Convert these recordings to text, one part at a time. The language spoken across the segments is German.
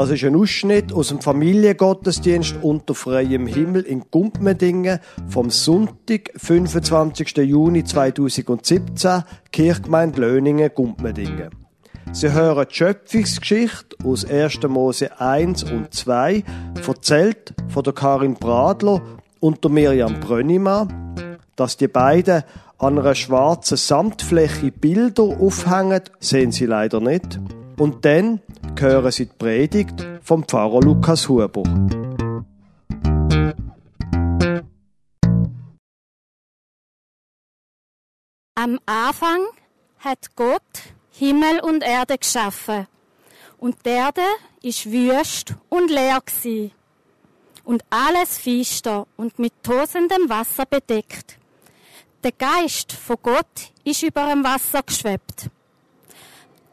Das ist ein Ausschnitt aus dem Familiengottesdienst unter freiem Himmel in Gumpmedingen vom Sonntag, 25. Juni 2017, Kirchgemeinde Löningen, Gumpmedingen. Sie hören die Schöpfungsgeschichte aus 1. Mose 1 und 2, erzählt von der Karin Bradler und der Miriam Brönnimann. Dass die beiden an einer schwarzen Samtfläche Bilder aufhängen, sehen Sie leider nicht. Und dann hören Sie die Predigt vom Pfarrer Lukas Huber. Am Anfang hat Gott Himmel und Erde geschaffen. Und die Erde ist wüst und leer gsi und alles finster und mit tosendem Wasser bedeckt. Der Geist von Gott ist über dem Wasser geschwebt.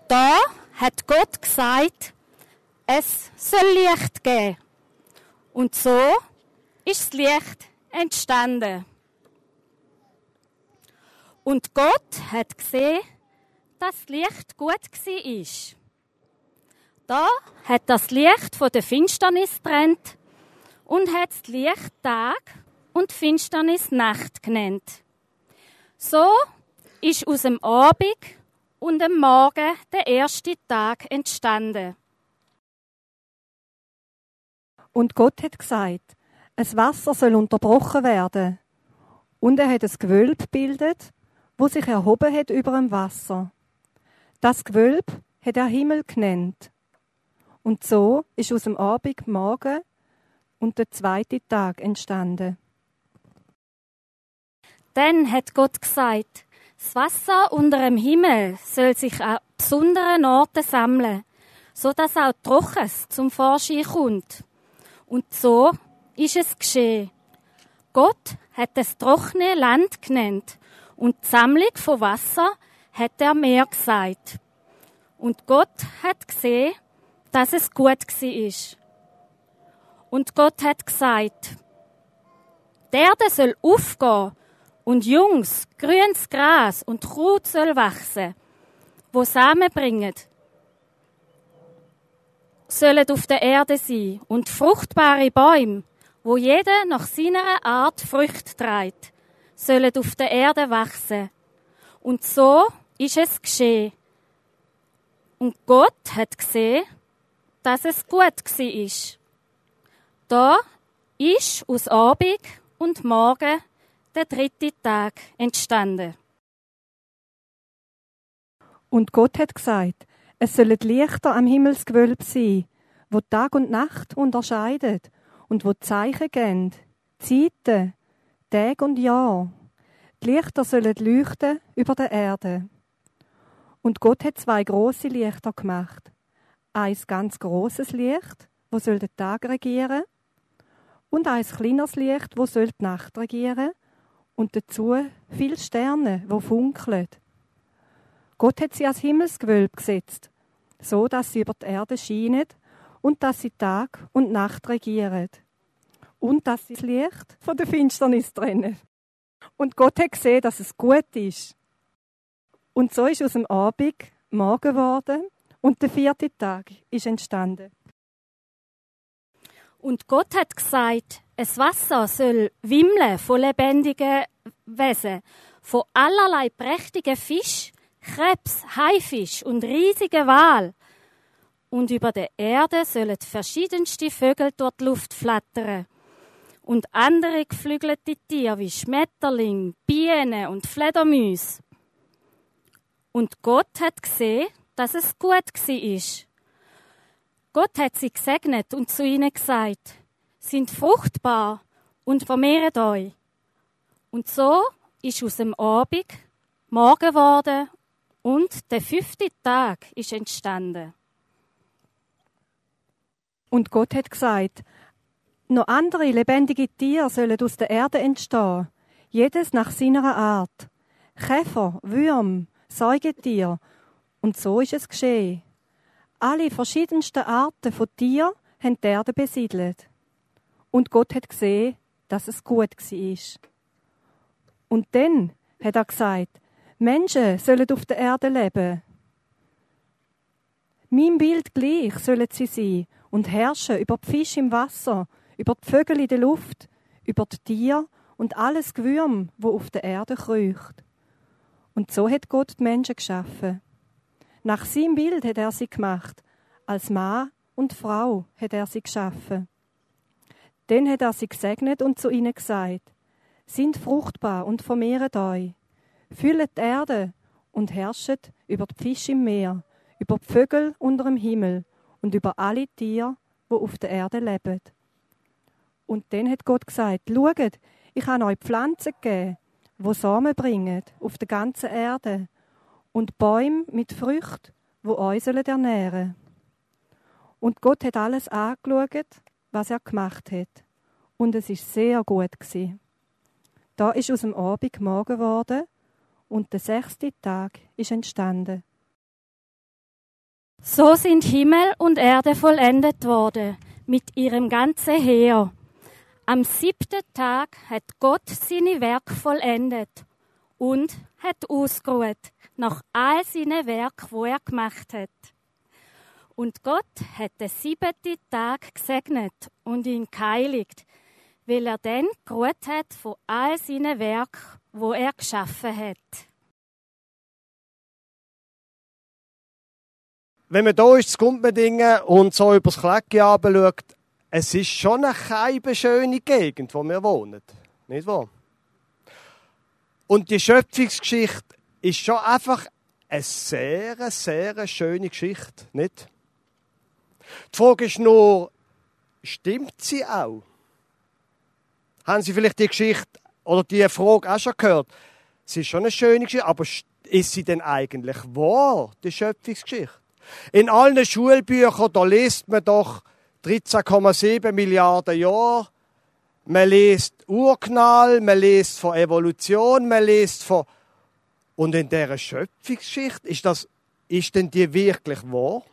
Da hat Gott gesagt, es soll Licht geben. Und so ist das Licht entstanden. Und Gott hat gesehen, dass das Licht gut ist. Da hat das Licht von der Finsternis trennt und hat das Licht Tag und Finsternis Nacht genannt. So ist aus dem Abend und am Morgen der erste Tag entstanden. Und Gott hat gesagt, es Wasser soll unterbrochen werden. Und er hat ein Gewölb gebildet, wo sich erhoben hat über dem Wasser. Das Gewölb hat er Himmel genannt. Und so ist aus dem Abend Morgen und der zweite Tag entstanden. Dann hat Gott gesagt, das Wasser unter dem Himmel soll sich an besonderen Orten sammeln, so dass auch Trockenes zum Vorschein kommt. Und so ist es geschehen. Gott hat das trockene Land genannt und die Sammlung von Wasser hat er Meer gesagt. Und Gott hat gesehen, dass es gut ist. Und Gott hat gesagt, der Erde soll aufgehen und Jungs, grünes Gras und Kraut soll wachsen, wo Samen bringen, sollen auf der Erde sein und fruchtbare Bäume, wo jeder nach seiner Art Früchte trägt, sollen auf der Erde wachsen. Und so ist es geschehen. Und Gott hat gesehen, dass es gut ist. Da ist aus Abend und Morgen der dritte Tag entstanden. Und Gott hat gesagt, es sollen Lichter am Himmelsgewölb sein, wo Tag und Nacht unterscheidet und wo Zeichen geben, Zeiten, Tag und Jahr. Die Lichter sollen leuchten über der Erde. Und Gott hat zwei große Lichter gemacht. Eins ganz großes Licht, wo soll den Tag regieren, und eins kleines Licht, wo soll die Nacht regieren und dazu viele Sterne, wo funkeln. Gott hat sie als Himmelsgewölb gesetzt, so dass sie über die Erde scheinen und dass sie Tag und Nacht regieren und dass sie das Licht von der Finsternis trennen. Und Gott hat gesehen, dass es gut ist. Und so ist aus dem Abend Morgen geworden und der vierte Tag ist entstanden. Und Gott hat gesagt, es Wasser soll wimmeln von lebendigen Wesen, von allerlei prächtigen Fisch, Krebs, Haifisch und riesigen Wal. Und über der Erde sollen verschiedenste Vögel durch die Luft flattern. Und andere geflügelte Tiere wie Schmetterling, Bienen und Fledermäuse. Und Gott hat gesehen, dass es gut war. Gott hat sie gesegnet und zu ihnen gesagt, sind fruchtbar und vermehret euch. Und so ist aus dem Abend Morgen geworden und der fünfte Tag ist entstanden. Und Gott hat gesagt, noch andere lebendige Tiere sollen aus der Erde entstehen, jedes nach seiner Art. Käfer, Würm, Säugetier. Und so ist es geschehen. Alle verschiedensten Arten von Tieren haben die Erde besiedelt. Und Gott hat gesehen, dass es gut war. Und dann hat er gesagt, Menschen sollen auf der Erde leben. Mein Bild gleich sollen sie sein und herrschen über die Fische im Wasser, über die Vögel in der Luft, über die Tiere und alles Gewürm, wo auf der Erde kreucht. Und so hat Gott die Menschen geschaffen. Nach seinem Bild hat er sie gemacht. Als Mann und Frau hat er sie geschaffen. Dann hat er sie gesegnet und zu ihnen gesagt, sind fruchtbar und vermehret euch, füllet die Erde und herrschet über die Fische im Meer, über die Vögel unter dem Himmel und über alle Tiere, wo auf der Erde leben. Und dann hat Gott gesagt, schaut, ich habe euch Pflanzen gegeben, wo Samen bringen auf der ganzen Erde und Bäume mit Früchten, wo euch ernähren sollen. Und Gott hat alles angeschaut, was er gemacht hat. Und es ist sehr gut gewesen. Da ist aus dem Abend Morgen geworden und der sechste Tag ist entstanden. So sind Himmel und Erde vollendet worden mit ihrem ganzen Heer. Am siebten Tag hat Gott seine Werk vollendet und hat ausgeruht nach all seinen Werk, wo er gemacht hat. Und Gott hat den siebten Tag gesegnet und ihn geheiligt, weil er dann geruht hat von all seinen Werk, wo er geschaffen hat. Wenn man hier ist, kommt man Dinge und so übers Klecki schaut, es ist schon eine schöne Gegend, wo wir wohnen. Nicht wahr? Und die Schöpfungsgeschichte ist schon einfach eine sehr, sehr schöne Geschichte, nicht? Die Frage ist nur, stimmt sie auch? Haben Sie vielleicht die Geschichte oder die Frage auch schon gehört? Sie ist schon eine schöne Geschichte, aber ist sie denn eigentlich wahr, die Schöpfungsgeschichte? In allen Schulbüchern, da liest man doch 13,7 Milliarden Jahre. Man liest Urknall, man liest von Evolution, man liest von... Und in dieser Schöpfungsgeschichte, ist, das, ist denn die wirklich wahr?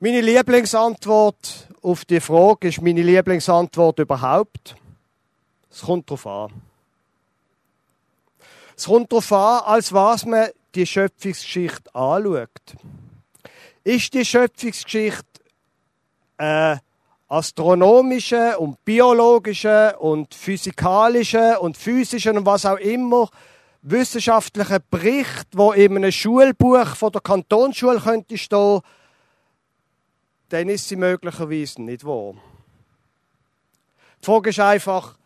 Meine Lieblingsantwort auf die Frage ist meine Lieblingsantwort überhaupt. Es kommt darauf an. Es kommt darauf an, als was man die Schöpfungsgeschichte anschaut. Ist die Schöpfungsgeschichte äh, astronomische und biologische und physikalische und physische und was auch immer wissenschaftliche Bericht, wo in einem Schulbuch von der Kantonsschule könnte stehen, dann ist sie möglicherweise nicht wahr. Die Frage ist einfach,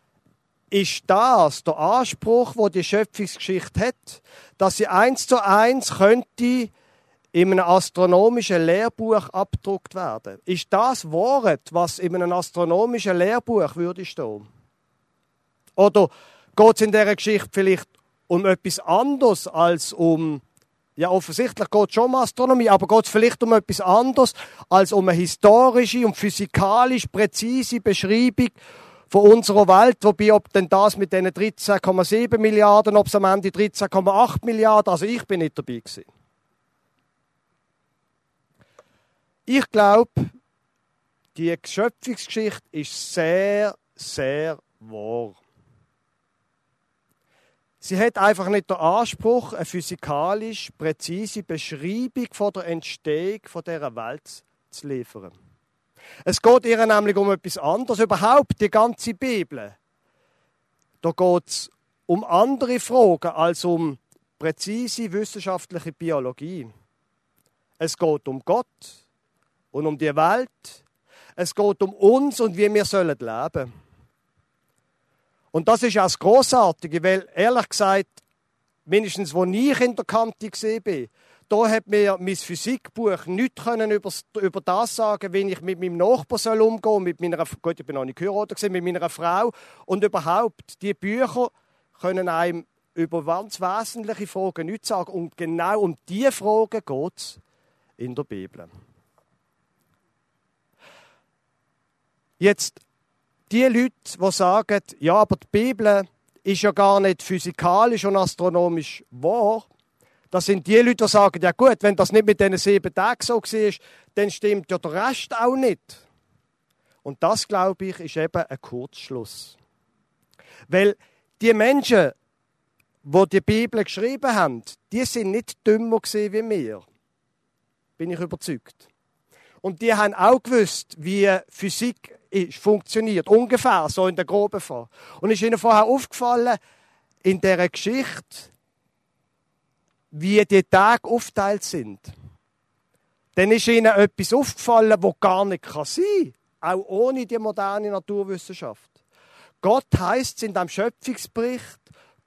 ist das der Anspruch, wo die Schöpfungsgeschichte hat, dass sie eins zu eins könnte in einem astronomischen Lehrbuch abgedruckt werden? Ist das Wort, was in einem astronomischen Lehrbuch würde stehen? Oder geht es in dieser Geschichte vielleicht um etwas anderes als um ja, offensichtlich geht es schon um Astronomie, aber geht es vielleicht um etwas anderes als um eine historische und physikalisch präzise Beschreibung von unserer Welt, wobei ob denn das mit diesen 13,7 Milliarden, ob es am Ende 13,8 Milliarden, also ich bin nicht dabei gewesen. Ich glaube, die Schöpfungsgeschichte ist sehr, sehr wahr. Sie hat einfach nicht den Anspruch, eine physikalisch präzise Beschreibung von der Entstehung von dieser Welt zu liefern. Es geht ihr nämlich um etwas anderes. Überhaupt die ganze Bibel. Da geht es um andere Fragen als um präzise wissenschaftliche Biologie. Es geht um Gott und um die Welt. Es geht um uns und wie wir sollen leben. Und das ist auch das Grossartige, weil ehrlich gesagt, mindestens wo ich in der Kante war, da hat mir mein Physikbuch nichts können über, über das sagen, wie ich mit meinem Nachbarn soll umgehen mit meiner, gut, ich bin noch nicht geheiratet, mit meiner Frau. Und überhaupt, die Bücher können einem über ganz wesentliche Fragen nichts sagen. Und genau um diese Fragen geht es in der Bibel. Jetzt die Leute, die sagen, ja, aber die Bibel ist ja gar nicht physikalisch und astronomisch wahr, das sind die Leute, die sagen, ja gut, wenn das nicht mit diesen sieben Tagen so war, dann stimmt ja der Rest auch nicht. Und das, glaube ich, ist eben ein Kurzschluss. Weil die Menschen, die die Bibel geschrieben haben, die sind nicht dümmer wie wir. Bin ich überzeugt. Und die haben auch gewusst, wie Physik ist, funktioniert. Ungefähr, so in der groben Form. Und ist ihnen vorher aufgefallen, in dieser Geschichte, wie die Tage aufteilt sind. Dann ist ihnen etwas aufgefallen, wo gar nicht sein kann. Auch ohne die moderne Naturwissenschaft. Gott heißt es in dem Schöpfungsbericht,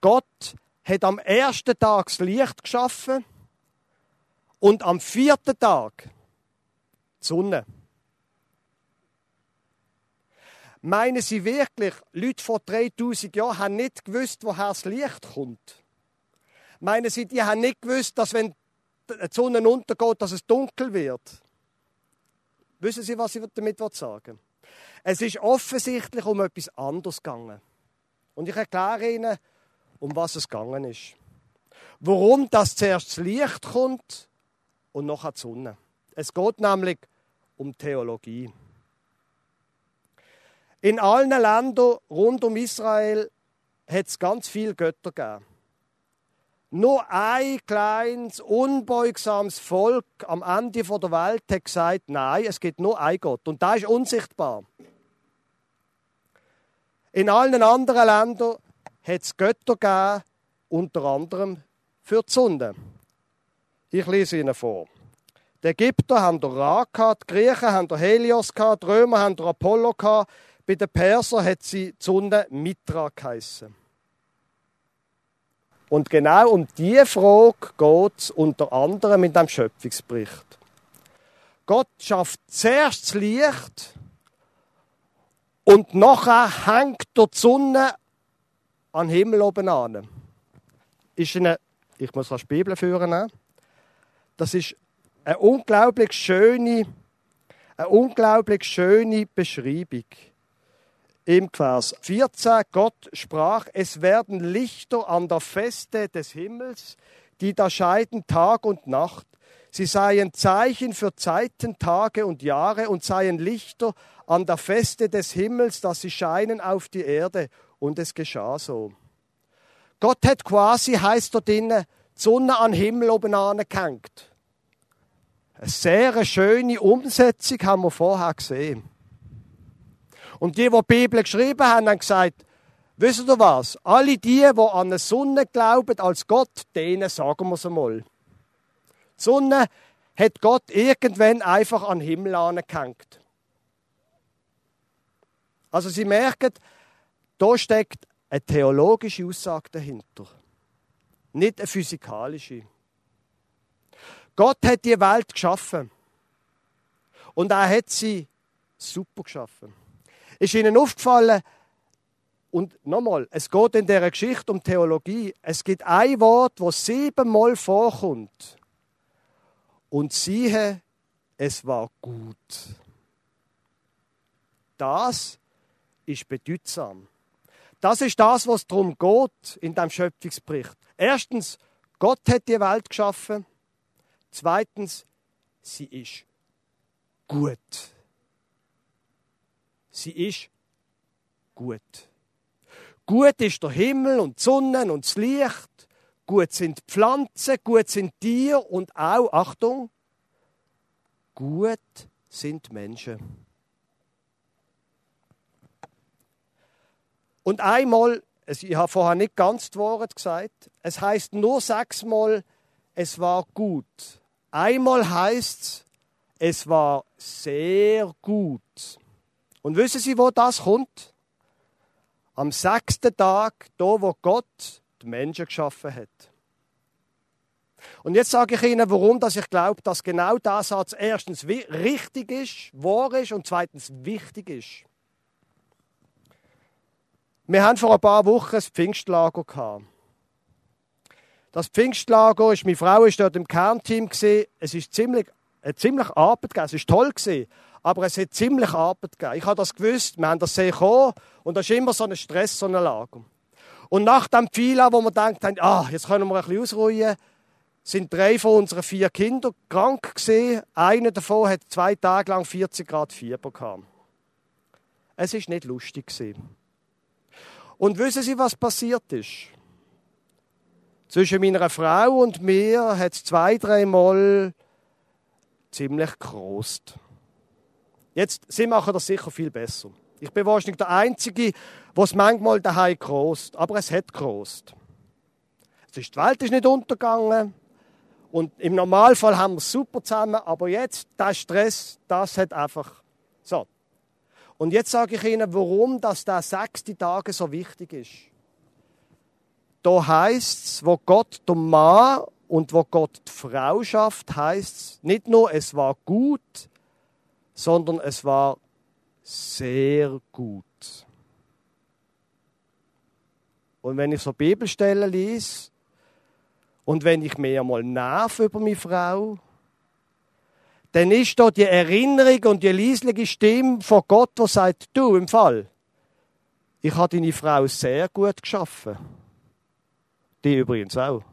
Gott hat am ersten Tag das Licht geschaffen und am vierten Tag die Sonne. Meinen Sie wirklich, Leute vor 3000 Jahren haben nicht gewusst, woher das Licht kommt? Meinen Sie, die haben nicht gewusst, dass wenn die Sonne untergeht, dass es dunkel wird? Wissen Sie, was ich damit sagen will? Es ist offensichtlich um etwas anderes gegangen. Und ich erkläre Ihnen, um was es gegangen ist. Warum das zuerst das Licht kommt und nachher die Sonne. Es geht nämlich um Theologie. In allen Ländern rund um Israel hat es ganz viele Götter gegeben. Nur ein kleines, unbeugsames Volk am Ende der Welt hat gesagt, nein, es gibt nur ein Gott. Und da ist unsichtbar. In allen anderen Ländern hat es Götter gegeben, unter anderem für die Sonne. Ich lese Ihnen vor. Die Ägypter haben der Ra gehabt, die Griechen haben der Helios gehabt, die Römer haben der Apollo gehabt, bei den Persern hat sie die Sonne Mitra geheissen. Und genau um diese Frage geht es unter anderem in dem Schöpfungsbericht. Gott schafft zuerst das Licht und nachher hängt die Sonne an Himmel oben an. Ist eine, ich muss die Bibel führen. Das ist eine unglaublich schöne, eine unglaublich schöne Beschreibung. Im Vers 14, Gott sprach, es werden Lichter an der Feste des Himmels, die da scheiden Tag und Nacht. Sie seien Zeichen für Zeiten, Tage und Jahre und seien Lichter an der Feste des Himmels, dass sie scheinen auf die Erde. Und es geschah so. Gott hat quasi, heißt dort drinnen, die Sonne an Himmel oben angehängt. Eine sehr schöne Umsetzung haben wir vorher gesehen. Und die, die die Bibel geschrieben haben, haben gesagt, wisst ihr was? Alle die, die an eine Sonne glauben als Gott, denen sagen wir es einmal. Die Sonne hat Gott irgendwann einfach an den Himmel angehängt. Also Sie merken, da steckt eine theologische Aussage dahinter. Nicht eine physikalische. Gott hat die Welt geschaffen. Und er hat sie super geschaffen. Ist Ihnen aufgefallen, und nochmal, es geht in dieser Geschichte um Theologie. Es gibt ein Wort, das siebenmal vorkommt. Und siehe, es war gut. Das ist bedeutsam. Das ist das, was darum geht in dem Schöpfungsbericht. Erstens, Gott hat die Welt geschaffen. Zweitens, sie ist gut. Sie ist gut. Gut ist der Himmel und die Sonne und das Licht. Gut sind die Pflanzen, gut sind Tiere und auch, Achtung, gut sind Menschen. Und einmal, ich habe vorher nicht ganz das Wort gesagt, es heißt nur sechsmal, es war gut. Einmal heißt es, es war sehr gut. Und wissen Sie, wo das kommt? Am sechsten Tag, da wo Gott die Menschen geschaffen hat. Und jetzt sage ich Ihnen, warum dass ich glaube, dass genau der Satz erstens richtig ist, wahr ist und zweitens wichtig ist. Wir haben vor ein paar Wochen ein Pfingstlager gehabt. Das Pfingstlager ist, meine Frau ist dort im Kernteam gesehen. Es ist ziemlich, ziemlich Arbeit gegeben. Es ist toll gewesen aber es hat ziemlich Arbeit gegeben. Ich habe das gewusst, wir haben das sehr gekommen und das ist immer so ein Stress, so eine Lage. Und nach dem Pfila, wo wir gedacht haben, ah, jetzt können wir ein bisschen ausruhen, sind drei von unseren vier Kindern krank gewesen. Einer davon hat zwei Tage lang 40 Grad Fieber gehabt. Es ist nicht lustig gewesen. Und wissen Sie, was passiert ist? Zwischen meiner Frau und mir hat es zwei, dreimal ziemlich gerost. Jetzt, sie machen das sicher viel besser. Ich bin wahrscheinlich der Einzige, es manchmal daheim krost, aber es hat krost. die Welt ist nicht untergegangen und im Normalfall haben wir es super zusammen, aber jetzt, der Stress, das hat einfach so. Und jetzt sage ich Ihnen, warum das der sechste Tag so wichtig ist. Da heißt es, wo Gott der Mann und wo Gott die Frau schafft, heißt es nicht nur, es war gut, sondern es war sehr gut. Und wenn ich so Bibelstellen lese und wenn ich mir mal nerv über meine Frau, dann ist da die Erinnerung und die leisliche Stimme von Gott, die sagt, du im Fall, ich habe deine Frau sehr gut geschaffen. Die übrigens auch.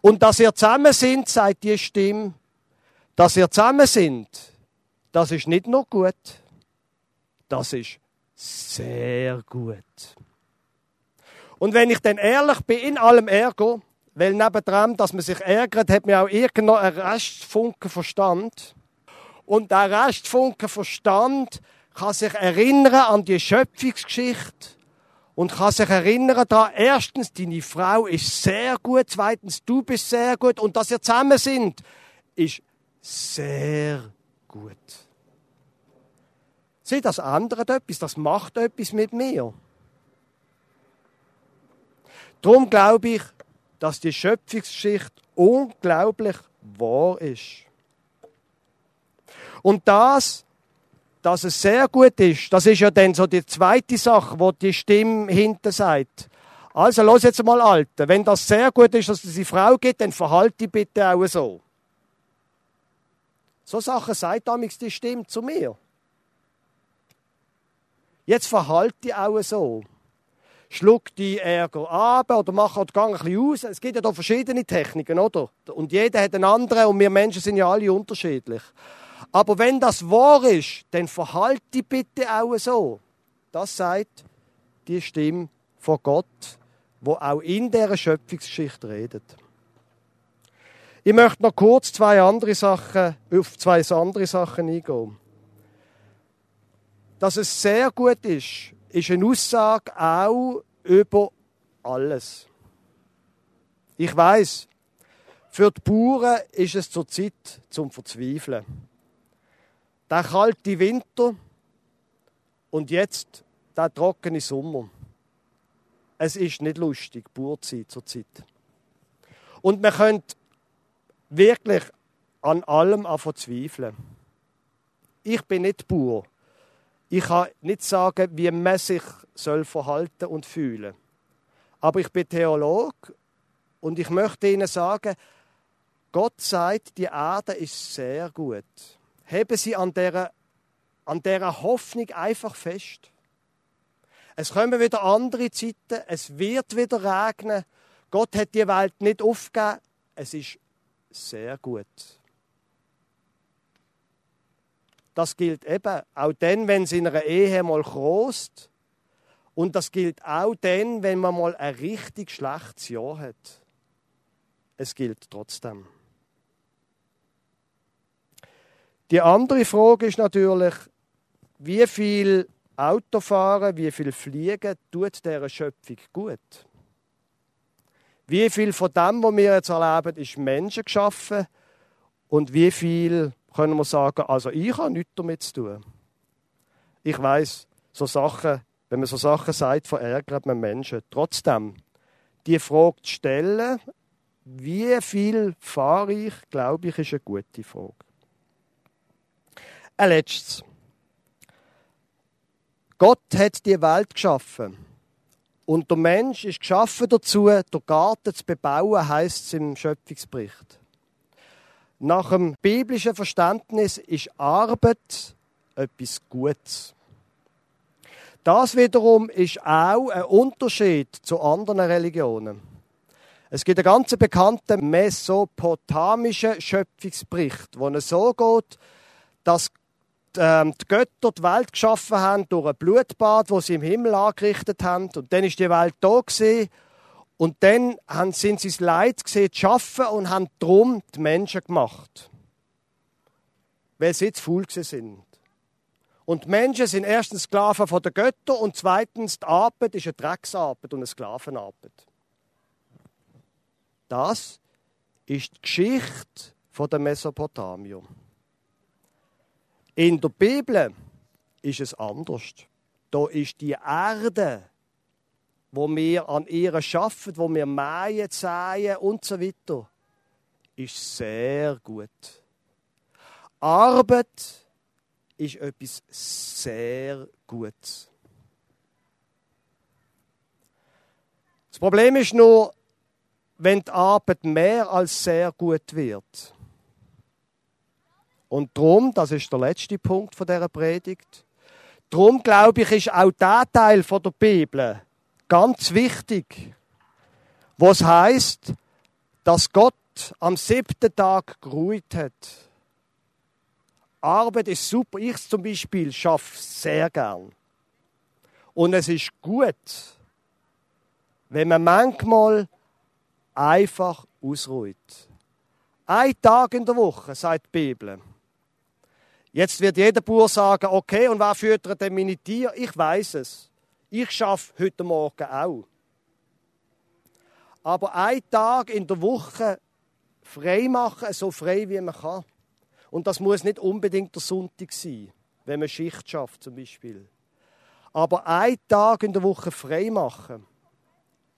Und dass ihr zusammen sind, sagt die Stimme, dass ihr zusammen sind, das ist nicht nur gut, das ist sehr gut. Und wenn ich dann ehrlich bin, in allem Ärger, weil nebendran, dass man sich ärgert, hat man auch irgendwo einen Restfunken Verstand. Und der Restfunken Verstand kann sich erinnern an die Schöpfungsgeschichte und kann sich erinnern daran, erstens, deine Frau ist sehr gut, zweitens, du bist sehr gut und dass ihr zusammen sind, ist sehr gut. Sieh, das andere etwas, das macht etwas mit mir. Darum glaube ich, dass die Schöpfungsgeschichte unglaublich wahr ist. Und das, dass es sehr gut ist, das ist ja dann so die zweite Sache, wo die Stimme hinter sagt. Also, los jetzt mal, Alter. Wenn das sehr gut ist, dass es eine Frau gibt, dann verhalte dich bitte auch so. So Sachen sagt damals die Stimme zu mir. Jetzt verhalte dich auch so schluck die Ärger ab oder mach halt gang ein bisschen aus. Es gibt ja da verschiedene Techniken, oder? Und jeder hat eine andere und wir Menschen sind ja alle unterschiedlich. Aber wenn das wahr ist, dann verhalte dich bitte auch so. Das sagt die Stimme von Gott, wo auch in der Schöpfungsgeschichte redet. Ich möchte noch kurz zwei andere Sachen, auf zwei andere Sachen eingehen. Dass es sehr gut ist, ist eine Aussage auch über alles. Ich weiß, für die Bauern ist es zur Zeit zum Verzweifeln. Der kalte Winter und jetzt der trockene Sommer. Es ist nicht lustig, Bauerzeit zur Zeit. Und man könnte wirklich an allem verzweifeln. Ich bin nicht Bauer. Ich kann nicht sagen, wie man sich soll verhalten und fühlen. Aber ich bin Theologe und ich möchte Ihnen sagen, Gott sagt, die Erde ist sehr gut. Heben Sie an dieser, an dieser Hoffnung einfach fest. Es kommen wieder andere Zeiten, es wird wieder regnen. Gott hat die Welt nicht aufgegeben. Es ist sehr gut. Das gilt eben auch dann, wenn es in einer Ehe mal krost. Und das gilt auch dann, wenn man mal ein richtig schlechtes Jahr hat. Es gilt trotzdem. Die andere Frage ist natürlich, wie viel Autofahren, wie viel Fliegen tut dieser Schöpfung gut? Wie viel von dem, was wir jetzt erleben, ist Menschen geschaffen und wie viel können wir sagen, also ich habe nichts damit zu tun. Ich weiß, so Sachen, wenn man so Sachen sagt, verärgert man Menschen. Trotzdem, die Frage zu stellen, wie viel fahre ich, glaube ich, ist eine gute Frage. Ein letztes. Gott hat die Welt geschaffen. Und der Mensch ist geschaffen dazu, den Garten zu bebauen, heißt es im Schöpfungsbericht. Nach dem biblischen Verständnis ist Arbeit etwas Gutes. Das wiederum ist auch ein Unterschied zu anderen Religionen. Es gibt einen ganz bekannten mesopotamischen Schöpfungsbericht, wo es so geht, dass ähm, die Götter die Welt geschaffen haben durch ein Blutbad, wo sie im Himmel angerichtet haben. Und dann ist die Welt da gewesen und dann sind sie das Leid gesehen, zu schaffen und haben drum die Menschen gemacht. weil sie zu faul sind. Und Menschen sind erstens Sklaven von der Götter und zweitens die Arbeit ist eine Drecksarbeit und eine Sklavenarbeit. Das ist die Geschichte von der Mesopotamier. In der Bibel ist es anders. Da ist die Erde, wo wir an ihr schaffen, wo wir mähen, säen und so weiter, ist sehr gut. Arbeit ist etwas sehr Gutes. Das Problem ist nur, wenn die Arbeit mehr als sehr gut wird. Und darum, das ist der letzte Punkt von dieser Predigt, darum glaube ich, ist auch der Teil von der Bibel ganz wichtig, was heißt, dass Gott am siebten Tag geruht hat. Arbeit ist super. Ich zum Beispiel schaffe sehr gern. Und es ist gut, wenn man manchmal einfach ausruht. Ein Tag in der Woche, sagt die Bibel. Jetzt wird jeder Bauer sagen, okay, und wer füttert denn meine Tiere? Ich weiß es. Ich schaffe heute Morgen auch. Aber ein Tag in der Woche frei machen, so frei wie man kann. Und das muss nicht unbedingt der Sonntag sein, wenn man Schicht schafft zum Beispiel. Aber ein Tag in der Woche frei machen,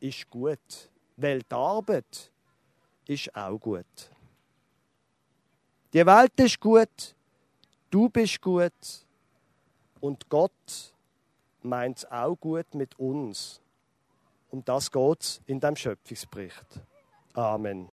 ist gut. Weil die Arbeit ist auch gut. Die Welt ist gut, Du bist gut und Gott meint es auch gut mit uns. Um das geht es in deinem Schöpfungsbericht. Amen.